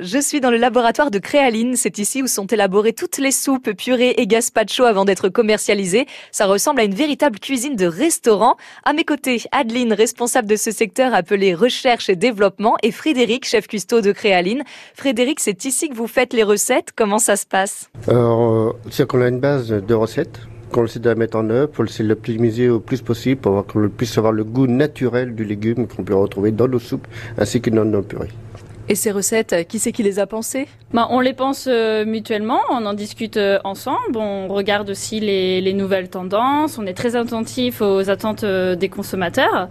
Je suis dans le laboratoire de Créaline. C'est ici où sont élaborées toutes les soupes, purées et gazpacho avant d'être commercialisées. Ça ressemble à une véritable cuisine de restaurant. À mes côtés, Adeline, responsable de ce secteur appelé recherche et développement, et Frédéric, chef cuistot de Créaline. Frédéric, c'est ici que vous faites les recettes. Comment ça se passe? Alors, c'est qu'on a une base de recettes qu'on essaie de la mettre en œuvre pour essayer de l'optimiser au plus possible pour qu'on puisse avoir le goût naturel du légume qu'on peut retrouver dans nos soupes ainsi que dans nos purées. Et ces recettes, qui c'est qui les a pensées? Ben, On les pense euh, mutuellement, on en discute euh, ensemble, on regarde aussi les, les, nouvelles tendances, on est très attentif aux attentes euh, des consommateurs.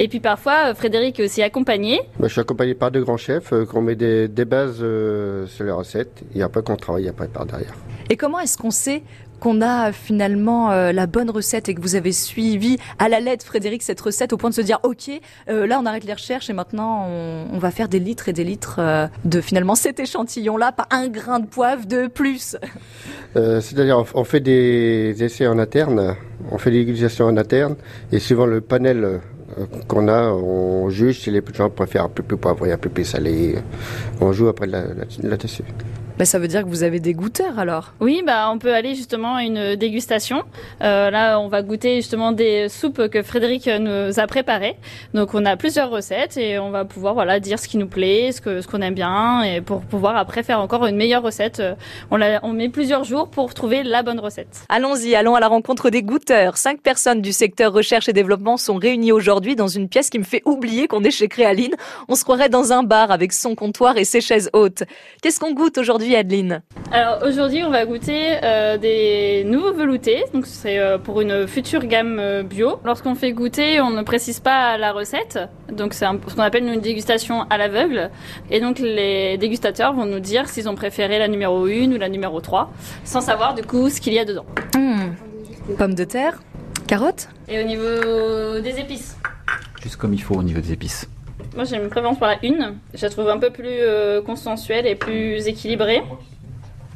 Et puis parfois, Frédéric est aussi accompagné. Ben, je suis accompagné par deux grands chefs, qu'on met des, des bases sur les recettes et après qu'on travaille après par derrière. Et comment est-ce qu'on sait qu'on a finalement euh, la bonne recette et que vous avez suivi à la lettre, Frédéric, cette recette au point de se dire, OK, euh, là, on arrête les recherches et maintenant, on, va faire des litres et des litres euh, de finalement cet échantillon-là, pas un grain de poivre de plus. C'est-à-dire, on fait des essais en interne, on fait des utilisations en interne et suivant le panel qu'on a, on juge si les gens préfèrent un peu plus poivré, un peu plus salé. On joue après là-dessus. Bah, ça veut dire que vous avez des goûteurs alors Oui, bah, on peut aller justement à une dégustation. Euh, là, on va goûter justement des soupes que Frédéric nous a préparées. Donc, on a plusieurs recettes et on va pouvoir voilà, dire ce qui nous plaît, ce qu'on ce qu'on aime bien et pour pouvoir après faire encore une meilleure recette. On, on met plusieurs jours pour trouver la bonne recette. Allons-y, allons à la rencontre des goûteurs. Cinq personnes du secteur recherche et développement sont réunies aujourd'hui dans une pièce qui me fait oublier qu'on est chez Créaline. On se croirait dans un bar avec son comptoir et ses chaises hautes. Qu'est-ce qu'on goûte aujourd'hui? Adeline Alors aujourd'hui, on va goûter euh, des nouveaux veloutés. Donc c'est euh, pour une future gamme euh, bio. Lorsqu'on fait goûter, on ne précise pas la recette. Donc c'est ce qu'on appelle une dégustation à l'aveugle. Et donc les dégustateurs vont nous dire s'ils ont préféré la numéro 1 ou la numéro 3, sans savoir du coup ce qu'il y a dedans. Mmh. Pommes de terre, carottes Et au niveau des épices Juste comme il faut au niveau des épices. Moi, j'ai une préférence pour la une. Je la trouve un peu plus euh, consensuelle et plus équilibrée.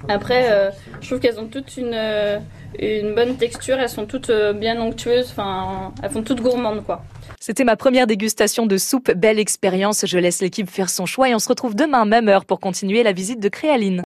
Après, euh, je trouve qu'elles ont toutes une, euh, une bonne texture. Elles sont toutes bien onctueuses. Enfin, elles font toutes gourmandes, quoi. C'était ma première dégustation de soupe. Belle expérience. Je laisse l'équipe faire son choix et on se retrouve demain, même heure, pour continuer la visite de Créaline.